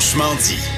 Franchement dit.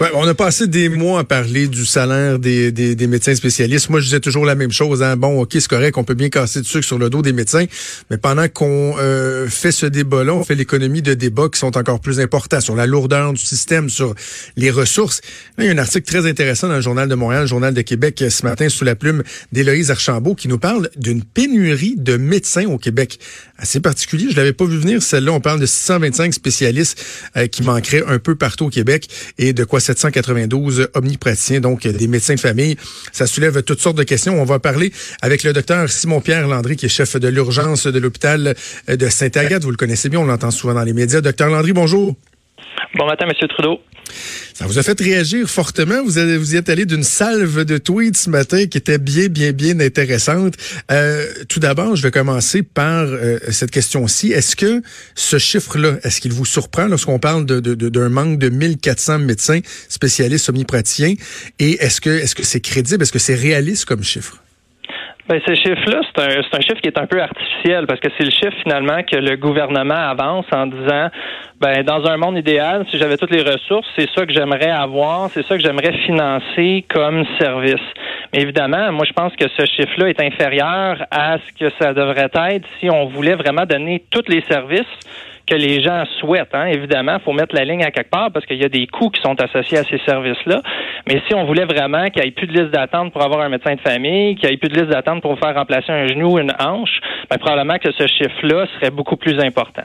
Ouais, on a passé des mois à parler du salaire des, des, des, médecins spécialistes. Moi, je disais toujours la même chose. Hein. Bon, ok, c'est correct, on peut bien casser du sucre sur le dos des médecins, mais pendant qu'on euh, fait ce débat-là, on fait l'économie de débats qui sont encore plus importants sur la lourdeur du système, sur les ressources. Il y a un article très intéressant dans le Journal de Montréal, le Journal de Québec, ce matin, sous la plume d'Héloïse Archambault, qui nous parle d'une pénurie de médecins au Québec. Assez particulier, je l'avais pas vu venir, celle-là. On parle de 625 spécialistes euh, qui manqueraient un peu partout au Québec et de quoi 792 omnipraticiens, donc des médecins de famille. Ça soulève toutes sortes de questions. On va parler avec le docteur Simon-Pierre Landry, qui est chef de l'urgence de l'hôpital de Sainte-Agathe. Vous le connaissez bien, on l'entend souvent dans les médias. Docteur Landry, bonjour. Bon matin, Monsieur Trudeau. Ça vous a fait réagir fortement? Vous, avez, vous y êtes allé d'une salve de tweets ce matin qui était bien, bien, bien intéressante. Euh, tout d'abord, je vais commencer par euh, cette question-ci. Est-ce que ce chiffre-là, est-ce qu'il vous surprend lorsqu'on parle d'un de, de, manque de 1400 médecins spécialistes omnipraticiens? Et est-ce que est-ce que c'est crédible? Est-ce que c'est réaliste comme chiffre? Ben, ce chiffre-là, c'est un, un, chiffre qui est un peu artificiel parce que c'est le chiffre finalement que le gouvernement avance en disant ben dans un monde idéal, si j'avais toutes les ressources, c'est ça que j'aimerais avoir, c'est ça que j'aimerais financer comme service. Mais évidemment, moi je pense que ce chiffre-là est inférieur à ce que ça devrait être si on voulait vraiment donner tous les services que les gens souhaitent. Hein. Évidemment, il faut mettre la ligne à quelque part parce qu'il y a des coûts qui sont associés à ces services-là. Mais si on voulait vraiment qu'il n'y ait plus de liste d'attente pour avoir un médecin de famille, qu'il n'y ait plus de liste d'attente pour faire remplacer un genou ou une hanche, ben, probablement que ce chiffre-là serait beaucoup plus important.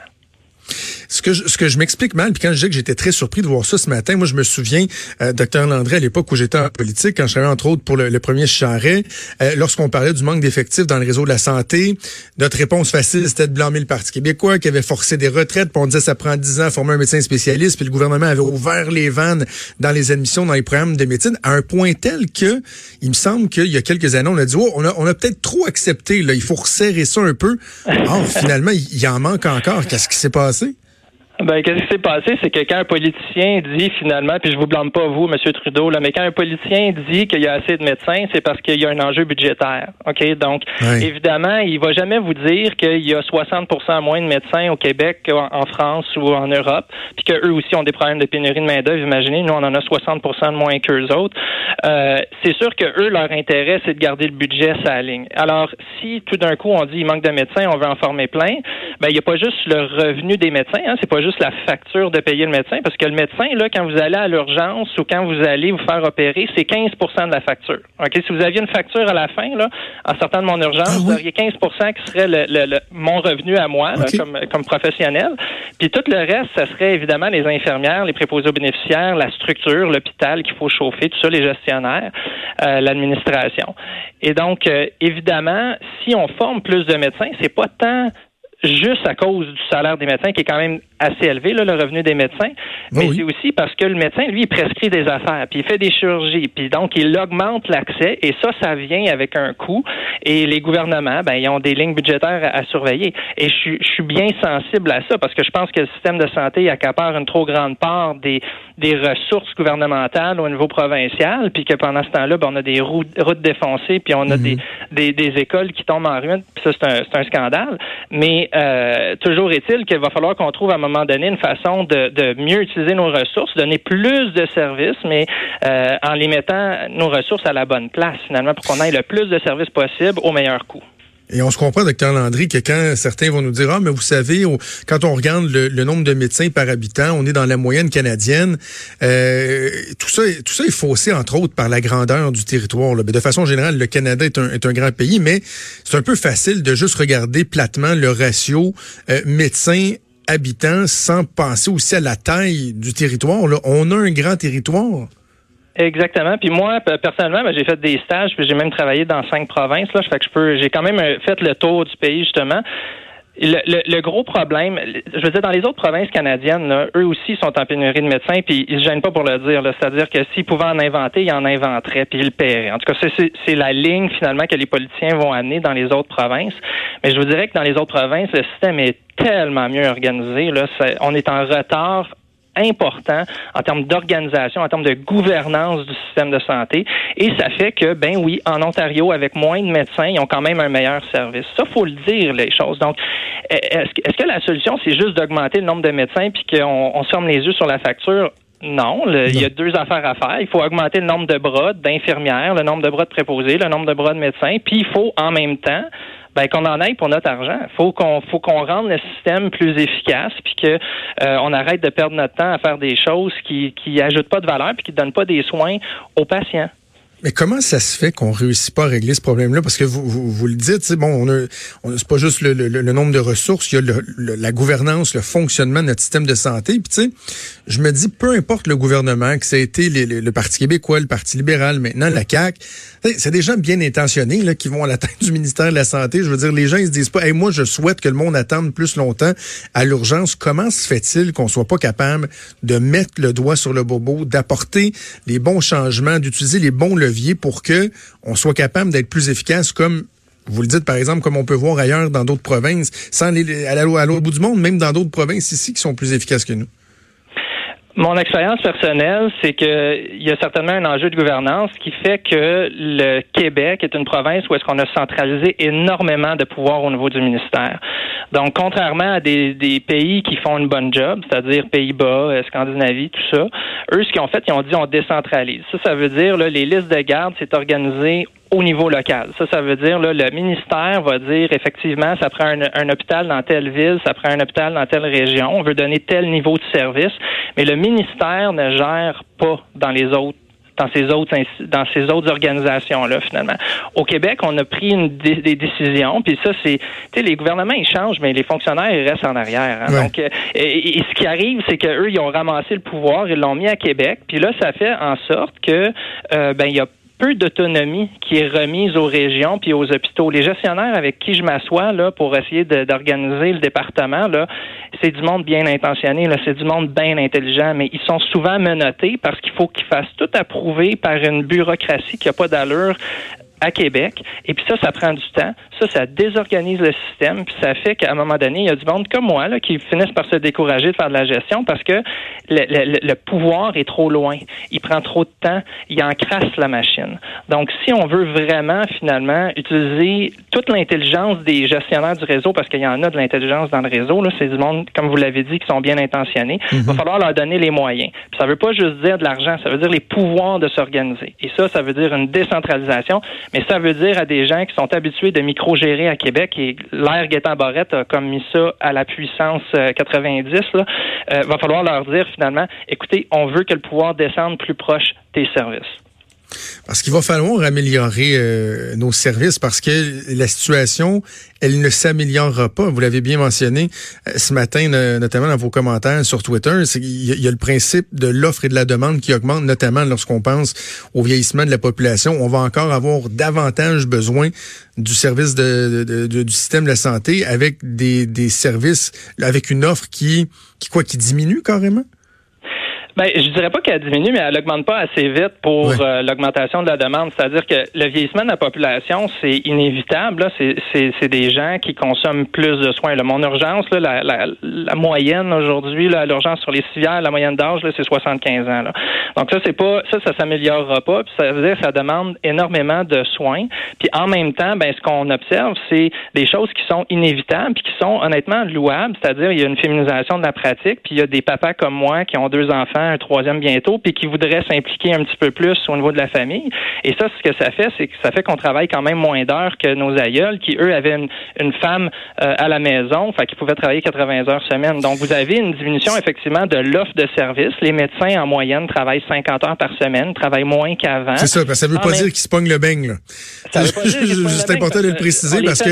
Ce que je, ce que je m'explique mal, puis quand je dis que j'étais très surpris de voir ça ce matin, moi je me souviens, euh, docteur Landré, à l'époque où j'étais en politique, quand je travaillais entre autres pour le, premier charret, euh, lorsqu'on parlait du manque d'effectifs dans le réseau de la santé, notre réponse facile c'était de blâmer le Parti québécois qui avait forcé des retraites, puis on disait ça prend 10 ans à former un médecin spécialiste, puis le gouvernement avait ouvert les vannes dans les admissions dans les programmes de médecine à un point tel que il me semble qu'il y a quelques années on a dit oh, on a, on a peut-être trop accepté là, il faut resserrer ça un peu. Or finalement il en manque encore. Qu'est-ce qui s'est passé? Ben, qu'est-ce qui s'est passé? C'est que quand un politicien dit finalement, puis je vous blâme pas vous, M. Trudeau, là, mais quand un politicien dit qu'il y a assez de médecins, c'est parce qu'il y a un enjeu budgétaire. OK? Donc, évidemment, il va jamais vous dire qu'il y a 60% moins de médecins au Québec qu'en France ou en Europe, puis qu'eux aussi ont des problèmes de pénurie de main-d'œuvre. Imaginez, nous, on en a 60 de moins qu'eux autres. Euh, c'est sûr que eux, leur intérêt, c'est de garder le budget sa ligne. Alors, si tout d'un coup, on dit il manque de médecins, on veut en former plein, ben, il n'y a pas juste le revenu des médecins, hein, c'est pas juste la facture de payer le médecin, parce que le médecin, là, quand vous allez à l'urgence ou quand vous allez vous faire opérer, c'est 15% de la facture. Ok, Si vous aviez une facture à la fin, là, en sortant de mon urgence, ah vous auriez 15% qui serait le, mon revenu à moi, comme, comme professionnel. Puis tout le reste, ça serait évidemment les infirmières, les préposés aux bénéficiaires, la structure, l'hôpital qu'il faut chauffer, tout ça, les gestionnaires, euh, l'administration. Et donc, euh, évidemment, si on forme plus de médecins, c'est pas tant juste à cause du salaire des médecins qui est quand même assez élevé, là, le revenu des médecins, mais c'est aussi parce que le médecin, lui, il prescrit des affaires, puis il fait des chirurgies, puis donc il augmente l'accès, et ça, ça vient avec un coût, et les gouvernements, ben, ils ont des lignes budgétaires à, surveiller. Et je, suis bien sensible à ça, parce que je pense que le système de santé accapare une trop grande part des, des ressources gouvernementales au niveau provincial, puis que pendant ce temps-là, ben, on a des routes, défoncées, puis on a des, mhm. des, écoles qui tombent en ruine, puis ça, c'est un, un scandale. Mais euh, toujours est-il qu'il va falloir qu'on trouve un moment donné une façon de, mieux utiliser nos ressources, donner plus de services, mais euh, en les mettant nos ressources à la bonne place, finalement, pour qu'on ait le plus de services possible au meilleur coût. Et on se comprend, docteur Landry, que quand certains vont nous dire, ah, mais vous savez, quand on regarde le, nombre de médecins par habitant, on est dans la moyenne canadienne. Euh, tout ça, tout ça est faussé, entre autres, par la grandeur du territoire. De façon générale, le Canada est un, est un grand pays, mais c'est un peu facile de juste regarder platement le ratio euh, médecins habitants sans penser aussi à la taille du territoire. Là. On a un grand territoire. Exactement. Puis moi, personnellement, ben, j'ai fait des stages, puis j'ai même travaillé dans cinq provinces. Là, que je peux, j'ai quand même euh, fait le tour du pays justement. Le, le, gros problème, je veux dire, dans les autres provinces canadiennes, là, eux aussi sont en pénurie de médecins, puis ils se gênent pas pour le dire. C'est-à-dire que s'ils pouvaient en inventer, ils en inventeraient, puis ils le paieraient. En tout cas, c'est la ligne finalement que les politiciens vont amener dans les autres provinces. Mais je vous dirais que dans les autres provinces, le système est tellement mieux organisé. Là, on est en retard important en termes d'organisation, en termes de gouvernance du système de santé. Et ça fait que, ben oui, en Ontario, avec moins de médecins, ils ont quand même un meilleur service. Ça, faut le dire, les choses. Donc, est-ce que la solution, c'est juste d'augmenter le nombre de médecins puis qu'on on se ferme les yeux sur la facture? Non, il y a deux affaires à faire. Il faut augmenter le nombre de bras d'infirmières, le nombre de bras de préposés, le nombre de bras de médecins, puis il faut en même temps ben, qu'on en aille pour notre argent. Faut qu'on faut qu'on rende le système plus efficace, puis que euh, on arrête de perdre notre temps à faire des choses qui qui ajoutent pas de valeur, puis qui donnent pas des soins aux patients. Mais comment ça se fait qu'on réussit pas à régler ce problème-là? Parce que vous, vous, vous le dites, bon, on a, on c'est pas juste le, le, le, nombre de ressources, il y a le, la gouvernance, le fonctionnement de notre système de santé. Puis tu sais, je me dis, peu importe le gouvernement, que ça a été le Parti québécois, le Parti libéral, maintenant la CAQ, c'est des gens bien intentionnés là, qui vont à la tête du ministère de la Santé. Je veux dire, les gens, ils se disent pas, hey, moi, je souhaite que le monde attende plus longtemps à l'urgence. Comment se fait-il qu'on soit pas capable de mettre le doigt sur le bobo, d'apporter les bons changements, d'utiliser les bons pour que on soit capable d'être plus efficace comme vous le dites, par exemple, comme on peut voir ailleurs dans d'autres provinces, sans aller à l'autre bout du monde, même dans d'autres provinces ici qui sont plus efficaces que nous. Mon expérience personnelle, c'est qu'il y a certainement un enjeu de gouvernance qui fait que le Québec est une province où est-ce qu'on a centralisé énormément de pouvoir au niveau du ministère. Donc, contrairement à des, des pays qui font une bonne job, c'est-à-dire Pays-Bas, euh, Scandinavie, tout ça, eux, ce qu'ils ont fait, ils ont dit on décentralise. Ça, ça veut dire là, les listes de garde, c'est organisé au niveau local. Ça, ça veut dire là, le ministère va dire effectivement, ça prend un, un, hôpital dans telle ville, ça prend un hôpital dans telle région, on veut donner tel niveau de service, mais le ministère ne gère pas dans les autres dans ces autres dans ces autres organisations là finalement. Au Québec, on a pris une, des, décisions, puis ça c'est, tu sais, les gouvernements ils changent, mais les fonctionnaires ils restent en arrière. Hein. Donc, euh, et, ce qui arrive, c'est qu'eux ils ont ramassé le pouvoir, ils l'ont mis à Québec, puis là ça fait en sorte que euh, ben il y a peu d'autonomie qui est remise aux régions puis aux hôpitaux. Les gestionnaires avec qui je m'assois là pour essayer d'organiser le département là, c'est du monde bien intentionné, c'est du monde bien intelligent, mais ils sont souvent menottés parce qu'il faut qu'ils fassent tout approuver par une bureaucratie qui n'a pas d'allure à Québec. Et puis ça, ça prend du temps. Ça, ça désorganise le système. Puis ça fait qu'à un moment donné, il y a du monde comme moi là, qui finissent par se décourager de faire de la gestion parce que le, le, pouvoir est trop loin. Il prend trop de temps. Il encrasse la machine. Donc, si on veut vraiment, finalement, utiliser toute l'intelligence des gestionnaires du réseau, parce qu'il y en a de l'intelligence dans le réseau, là, c'est du monde, comme vous l'avez dit, qui sont bien intentionnés, il va mhm. falloir leur donner les moyens. Puis ça veut pas juste dire de l'argent, ça veut dire les pouvoirs de s'organiser. Et ça, ça veut dire une décentralisation mais ça veut dire à des gens qui sont habitués de micro-gérer à Québec, et l'air Gaétan Barrette a comme mis ça à la puissance 90, euh, là, euh, va falloir leur dire finalement, écoutez, on veut que le pouvoir descende plus proche des services. Parce qu'il va falloir améliorer euh, nos services parce que la situation, elle ne s'améliorera pas. Vous l'avez bien mentionné euh, ce matin, notamment dans vos commentaires sur Twitter. Il y, a le principe de l'offre et de la demande qui augmente, notamment lorsqu'on pense au vieillissement de la population. On va encore avoir davantage besoin du service de, du système de la santé avec des, services, avec une offre qui, qui quoi, qui diminue carrément? Ben, je dirais pas qu'elle diminue, mais elle augmente pas assez vite pour euh, l'augmentation de la demande. C'est-à-dire que le vieillissement de la population, c'est inévitable. C'est des gens qui consomment plus de soins. Là, mon urgence, là, la, la, la moyenne aujourd'hui, l'urgence sur les civières, la moyenne d'âge, c'est 75 ans. Là. Donc ça, c'est pas ça, ça s'améliorera pas. Puis ça veut dire que ça demande énormément de soins. Puis en même temps, ben ce qu'on observe, c'est des choses qui sont inévitables, puis qui sont honnêtement louables. C'est-à-dire il y a une féminisation de la pratique, puis il y a des papas comme moi qui ont deux enfants un troisième bientôt, puis qui voudrait s'impliquer un petit peu plus au niveau de la famille. Et ça, ce que ça fait, c'est que ça fait qu'on travaille quand même moins d'heures que nos aïeuls, qui eux avaient une, femme euh, à la maison, enfin qui pouvaient travailler 80 heures semaine. Donc vous avez une diminution effectivement de l'offre de services. Les médecins en moyenne travaillent 50 heures par semaine, travaillent moins qu'avant. C'est ça, parce que ça veut pas dire qu'ils se pognent le beigne. C'est important de le préciser parce que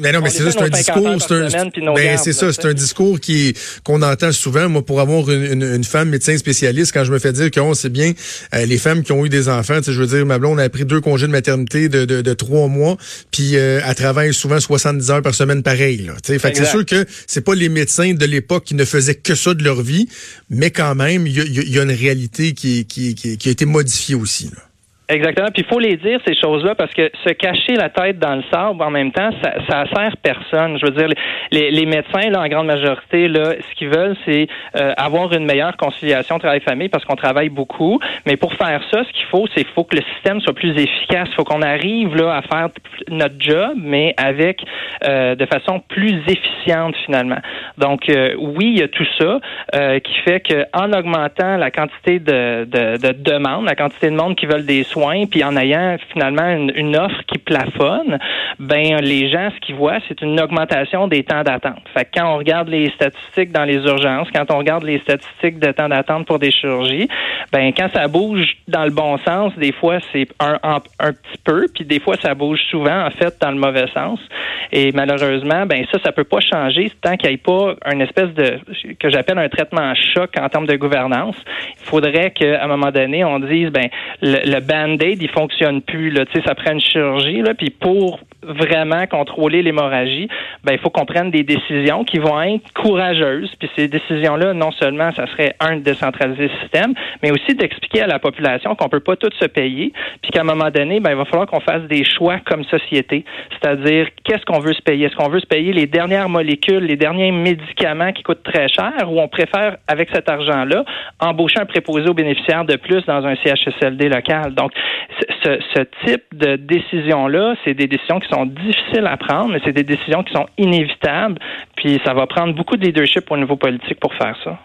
mais non, mais c'est ça, c'est un discours, c'est un, ben, c'est ça, c'est un discours qui qu'on entend souvent. Moi, pour avoir une, une, femme médecin spécialiste, quand je me fais dire qu'on sait bien euh, les femmes qui ont eu des enfants, je veux dire, ma blonde a pris deux congés de maternité de, de, de trois mois, puis euh, elle travaille souvent 70 heures par semaine, pareil. C'est sûr que c'est pas les médecins de l'époque qui ne faisaient que ça de leur vie, mais quand même, il y a, y a, une réalité qui, qui, qui, qui a été modifiée aussi. Là. Exactement. Puis il faut les dire, ces choses-là, parce que se cacher la tête dans le sable en même temps, ça, ça sert personne. Je veux dire, les, les médecins, là, en grande majorité, là, ce qu'ils veulent, c'est euh, avoir une meilleure conciliation travail-famille parce qu'on travaille beaucoup. Mais pour faire ça, ce qu'il faut, c'est faut que le système soit plus efficace. Il faut qu'on arrive là à faire notre job, mais avec euh, de façon plus efficiente finalement. Donc euh, oui, il y a tout ça qui fait qu'en augmentant la quantité de, de, de demandes, la quantité de monde qui veulent des soins, puis en ayant finalement une, offre qui plafonne, ben les gens ce qu'ils voient, c'est une augmentation des temps d'attente. Fait quand on regarde les statistiques dans les urgences, quand on regarde les statistiques de temps d'attente pour des chirurgies, ben quand ça bouge dans le bon sens, des fois c'est un, un, petit peu, puis des fois ça bouge souvent en fait dans le mauvais sens. Et malheureusement, ben ça, ça peut pas changer tant qu'il n'y ait pas une espèce de que j'appelle un traitement choc en termes de gouvernance. Il faudrait qu'à un moment donné, on dise ben le, le band-aid, il fonctionne plus. Là. Tu sais, ça prend une chirurgie, là, puis pour vraiment contrôler l'hémorragie, ben il faut qu'on prenne des décisions qui vont être courageuses. Puis ces décisions-là, non seulement ça serait un de décentraliser le système, mais aussi d'expliquer à la population qu'on peut pas tout se payer, puis qu'à un moment donné, ben il va falloir qu'on fasse des choix comme société, c'est-à-dire qu'est-ce qu'on veut se payer? Est-ce qu'on veut se payer les dernières molécules, les derniers médicaments qui coûtent très cher, ou on préfère avec cet argent-là embaucher un préposé aux bénéficiaires de plus dans un CHSLD local? Donc ce, ce type de décision-là, c'est des décisions qui sont difficiles à prendre, mais c'est des décisions qui sont inévitables. Puis ça va prendre beaucoup de leadership au niveau politique pour faire ça.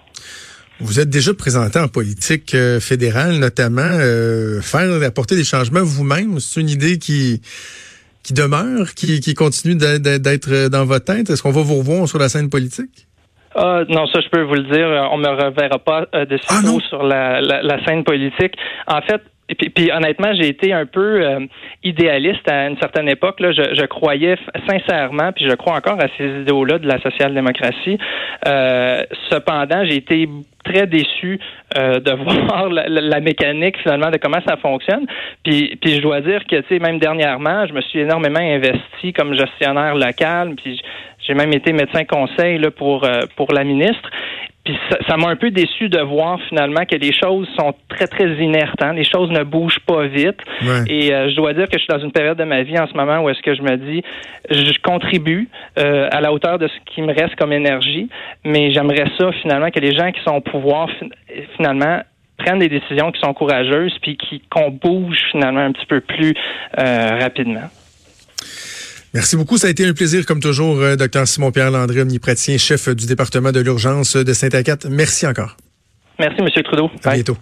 Vous êtes déjà présenté en politique euh, fédérale, notamment euh, faire apporter des changements vous-même. C'est une idée qui qui demeure, qui, qui continue d'être dans votre tête? Est-ce qu'on va vous revoir sur la scène politique? Ah, non, ça je peux vous le dire, on me reverra pas euh, de ah, sur la, la, scène politique. En fait, et puis, honnêtement, j'ai été un peu euh, idéaliste à une certaine époque. Là, je, je, croyais sincèrement, puis je crois encore à ces idéaux-là de la social-démocratie. Euh, cependant, j'ai été très déçu euh, de voir la, la, mécanique finalement de comment ça fonctionne. Puis, puis je dois dire que tu sais même dernièrement, je me suis énormément investi comme gestionnaire local. Puis j'ai même été médecin conseil là, pour pour la ministre. Puis ça m'a un peu déçu de voir finalement que les choses sont très, très inertes. Hein. Les choses ne bougent pas vite. Et euh, je dois dire que je suis dans une période de ma vie en ce moment où est-ce que je me dis, je contribue euh, à la hauteur de ce qui me reste comme énergie, mais j'aimerais ça finalement que les gens qui sont au pouvoir finalement prennent des décisions qui sont courageuses puis qu'on bouge finalement un petit peu plus euh, rapidement. Merci beaucoup. Ça a été un plaisir, comme toujours, euh, Dr Simon-Pierre Landré, omnipraticien, chef du département de l'urgence de Saint-Agathe. Merci encore. Merci, M. Trudeau. À bientôt.